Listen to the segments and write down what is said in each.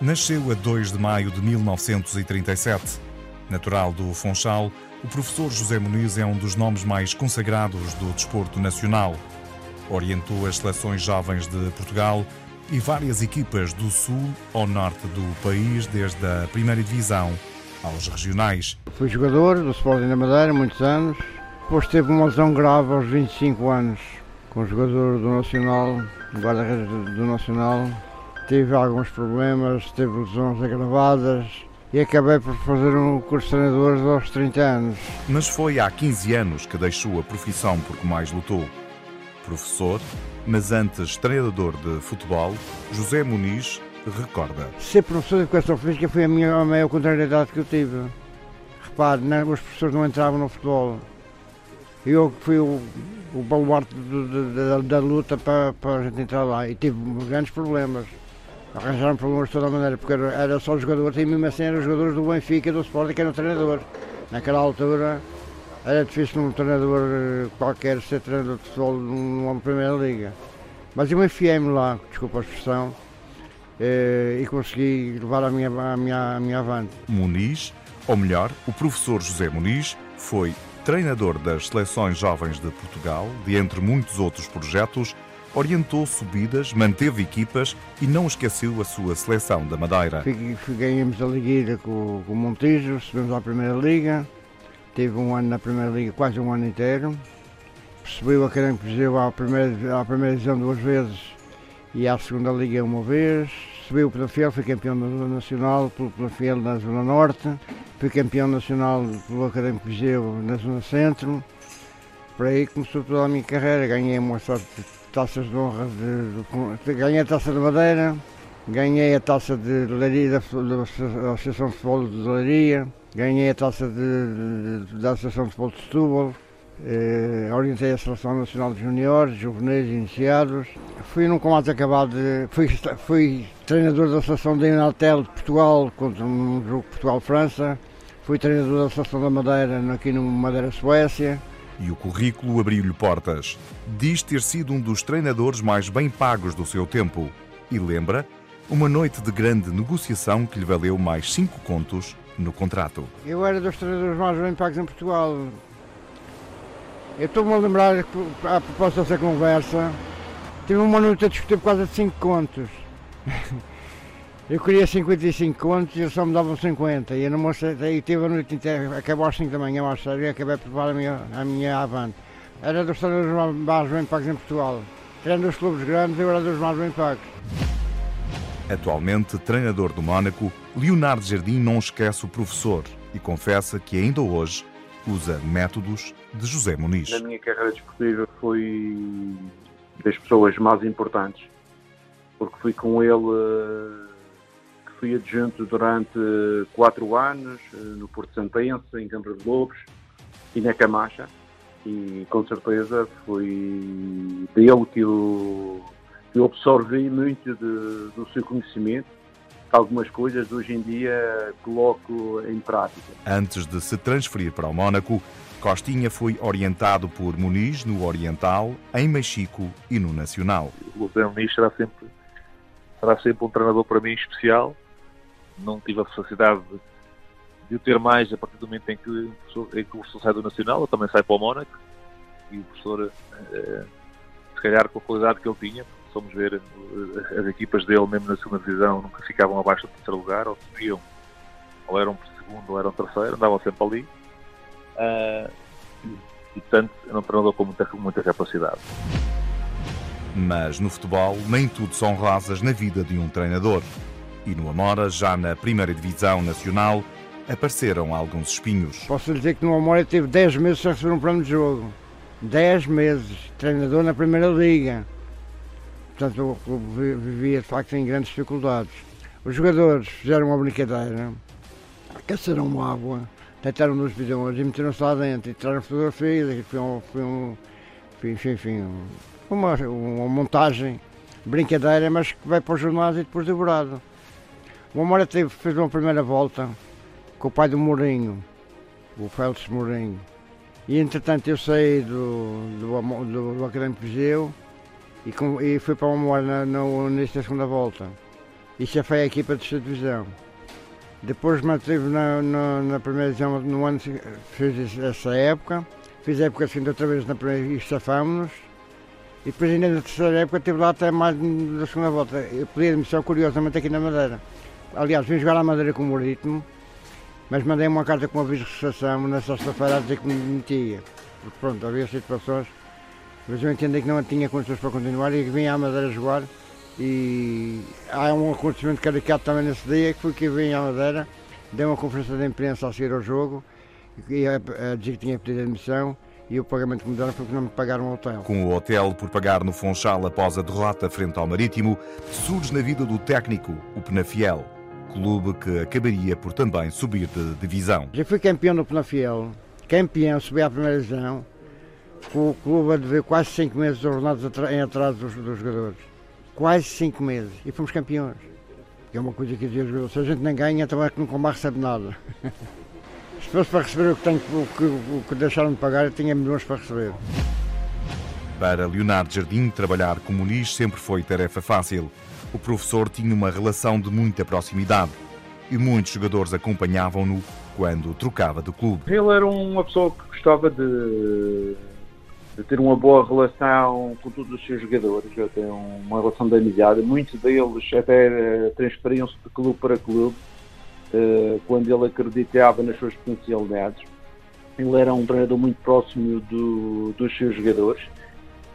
Nasceu a 2 de maio de 1937. Natural do Funchal, o professor José Muniz é um dos nomes mais consagrados do desporto nacional. Orientou as seleções jovens de Portugal e várias equipas do sul ao norte do país, desde a primeira divisão aos regionais. Fui jogador do Sporting da Madeira muitos anos, depois teve uma lesão grave aos 25 anos, com jogador do Nacional, guarda-redes do Nacional. Tive alguns problemas, teve lesões agravadas, e acabei por fazer um curso de treinadores aos 30 anos. Mas foi há 15 anos que deixou a profissão porque mais lutou. Professor, mas antes treinador de futebol, José Muniz recorda. Ser professor de educação física foi a, minha, a maior contrariedade que eu tive. Repare, né, os professores não entravam no futebol. Eu fui o, o baluarte da, da, luta para, para a gente entrar lá e tive grandes problemas arranjaram problemas de toda a maneira, porque era, só jogadores, e mesmo assim eram jogadores do Benfica e do Sporting que eram treinador. Naquela altura era difícil um treinador eh, qualquer ser treinador de futebol numa primeira liga. Mas eu enfiei-me lá, desculpa a expressão, eh, e consegui levar a minha, a, minha, a minha avante. Muniz, ou melhor, o professor José Muniz, foi treinador das seleções jovens de Portugal, de entre muitos outros projetos, orientou subidas, manteve equipas e não esqueceu a sua seleção da Madeira. Ganhamos a Liga com, com o Montijo, subimos à Primeira Liga, teve um ano na Primeira Liga, quase um ano inteiro. Subiu a Caranco Viseu à primeira, à primeira divisão duas vezes e à segunda Liga uma vez. Subiu o Penafiel, foi campeão da Zona Nacional pelo Penafiel na Zona Norte. Foi campeão nacional pelo Académico Viseu na Zona Centro. Por aí começou toda a minha carreira. Ganhei uma sorte taças de honra, de, de, ganhei a taça de madeira, ganhei a taça de leiria da, da, Associação de Futebol de Leiria, ganhei a taça de, de, da Associação de Futebol de Setúbal, eh, orientei a Seleção Nacional de Juniores, Juvenis Iniciados. Fui num combate acabado, de, fui, fui treinador da Seleção da Inatel de Portugal, contra um jogo Portugal-França, fui treinador da Seleção da Madeira aqui no Madeira-Suécia e o currículo abriu-lhe portas. Diz ter sido um dos treinadores mais bem pagos do seu tempo e lembra uma noite de grande negociação que lhe valeu mais cinco contos no contrato. Eu era dos treinadores mais bem pagos em Portugal. Eu estou-me a lembrar, a propósito dessa conversa, tive uma noite a discutir por causa de cinco contos. Eu queria 55 contos e eles só me davam 50. E eu não aceitei, e tive a noite inteira, acabou às 5 da manhã mais sério e acabei por levar a minha, a minha avante. Era dos treinadores mais bem pagos em Portugal. Tirando os clubes grandes, eu era dos mais bem pagos. Atualmente treinador do Mónaco, Leonardo Jardim não esquece o professor e confessa que ainda hoje usa métodos de José Muniz. Na minha carreira desportiva foi das pessoas mais importantes, porque fui com ele fui adjunto durante quatro anos eh, no Porto Santense, em Câmara de Lobos e na Camacha. E com certeza foi dele que eu, que eu absorvi muito de, do seu conhecimento. Algumas coisas hoje em dia coloco em prática. Antes de se transferir para o Mónaco, Costinha foi orientado por Muniz no Oriental, em Mexico e no Nacional. O Zé Muniz será sempre, será sempre um treinador para mim especial não tive a facilidade de, o ter mais a partir do momento em que, em que o professor sai do Nacional, eu também saio para o Mónaco e o professor, eh, se calhar com a qualidade que ele tinha, fomos ver eh, as equipas dele, mesmo na segunda divisão, nunca ficavam abaixo do terceiro lugar, ou subiam, ou eram segundo, ou eram terceiro, andavam sempre ali. Uh, e, portanto, era um treinador com muita, muita capacidade. Mas no futebol, nem tudo são rosas na vida de um treinador e no Amora, já na primeira divisão nacional, apareceram alguns espinhos. Posso dizer que no Amora teve 10 meses sem receber um plano de jogo. 10 meses, treinador na primeira liga. Portanto, o clube vivia de facto em grandes dificuldades. Os jogadores fizeram uma brincadeira, aqueceram água, deitaram nos bidões e meteram-se lá dentro e tiraram fotografias. Foi, um, foi um, enfim, enfim, uma, uma montagem, brincadeira, mas que vai para os jornais e depois devorado. O Amora teve, fez uma primeira volta com o pai do Mourinho, o Félix Mourinho. E entretanto eu saí do, do, do, do Académico Viseu e, com, e fui para o Amora na, na, nesta segunda volta. e chafei a equipa de segunda divisão. Depois mantive na, na, na primeira divisão no ano fiz essa época, fiz a época seguinte outra vez na primeira e chafámos-nos. E depois ainda na terceira época estive lá até mais da segunda volta. Eu pedi admissão curiosamente aqui na Madeira. Aliás, vim jogar à Madeira com o ritmo, mas mandei uma carta com aviso de recepção na sexta-feira a dizer que me metia. Porque pronto, havia situações, mas eu entendi que não tinha condições para continuar e que vim à Madeira jogar. E há um acontecimento caricato também nesse dia, que foi que vim à Madeira, dei uma conferência de imprensa a seguir ao jogo, e a, dizer que tinha pedido admissão e o pagamento que me deram foi que não me pagaram o hotel. Com o hotel por pagar no Funchal após a derrota frente ao Marítimo, surge na vida do técnico o Penafiel clube que acabaria por também subir de divisão. Já fui campeão do Penafiel, campeão, subi à primeira divisão, com o clube a dever quase 5 meses de ordenados em atraso dos, dos, jogadores. Quase 5 meses. E fomos campeões. É uma coisa que dizia os jogadores, se a gente não ganha, então é que nunca mais recebe nada. se fosse para receber o que, tenho, o que, o que deixaram de pagar, eu tinha milhões para receber. Para Leonardo Jardim, trabalhar como Muniz sempre foi tarefa fácil o professor tinha uma relação de muita proximidade e muitos jogadores acompanhavam-no quando trocava de clube. Ele era uma pessoa que gostava de, de, ter uma boa relação com todos os seus jogadores, até uma relação de amizade. Muitos deles até transferiam-se de clube para clube eh, quando ele acreditava nas suas potencialidades. Ele era um treinador muito próximo do, dos seus jogadores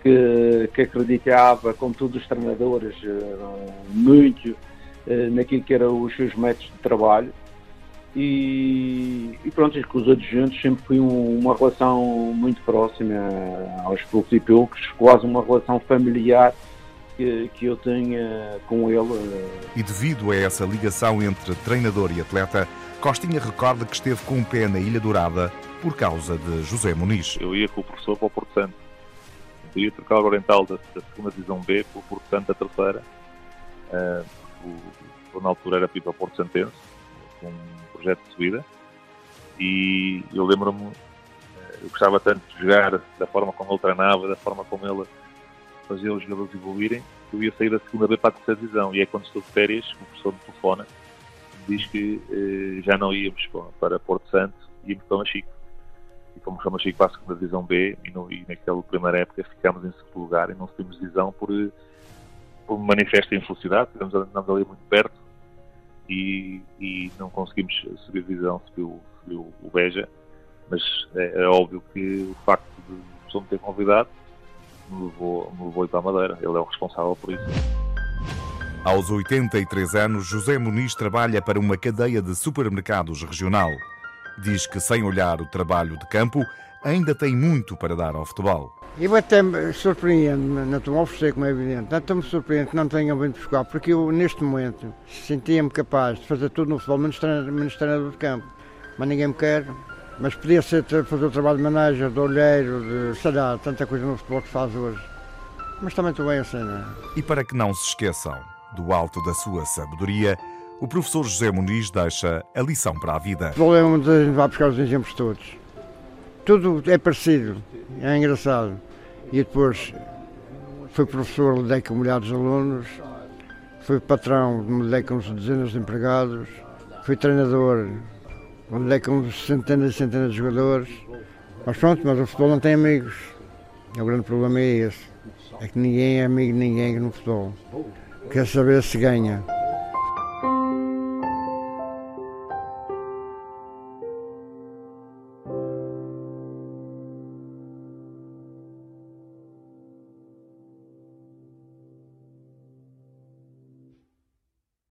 que, que acreditava, como todos os treinadores, eh, muito eh, naquilo que eram os seus métodos de trabalho. E, e pronto, com os adjuntos sempre foi um, uma relação muito próxima aos poucos e poucos, quase uma relação familiar que, que eu tenho com ele. E devido a essa ligação entre treinador e atleta, Costinha recorda que esteve com o pé na Ilha Dourada por causa de José Muniz. Eu ia com o professor para o Porto Santo trocar o Oriental da, da segunda divisão B por Porto Santo da terceira. Uh, o, na altura era o Porto Santense, com um projeto de subida. E eu lembro-me, eh, eu gostava tanto de jogar da forma como ele treinava, da forma como ele fazia os jogadores evoluírem, que eu ia sair da segunda B para a terceira divisão. E é quando estou de férias, o professor me telefona, diz que eh, já não íamos para Porto Santo, íamos para Machico e fomos para Chico para a segunda divisão B e, no, e naquela primeira época ficámos em segundo lugar e não subimos divisão por, por manifesta infelicidade, estamos andamos ali muito perto e, e não conseguimos subir divisão, subiu, subiu o Beja, mas é, é, óbvio que o facto de o pessoa me ter convidado me levou, me levou para a Madeira, ele é o responsável por isso. Aos 83 anos, José Muniz trabalha para uma cadeia de supermercados regional. Diz que, sem olhar o trabalho de campo, ainda tem muito para dar ao futebol. Eu até me surpreendo, não estou a oferecer, como é evidente, não estou-me surpreendendo que não tenham vindo buscar, porque eu, neste momento, sentia-me capaz de fazer tudo no futebol, menos treinador, menos treinador de campo. Mas ninguém me quer. Mas podia ser fazer o trabalho de manager, de olheiro, de, sei lá, tanta coisa no futebol que se faz hoje. Mas também estou bem assim, não é? E para que não se esqueçam, do alto da sua sabedoria, o professor José Muniz deixa a lição para a vida. O problema a gente vai buscar os exemplos todos. Tudo é parecido, é engraçado. E depois fui professor, lidei com milhares de alunos, fui patrão, lidei com dezenas de empregados, fui treinador, lidei com centenas e centenas de jogadores. Mas pronto, mas o futebol não tem amigos. O grande problema é esse. É que ninguém é amigo de ninguém no futebol. Quer saber se ganha.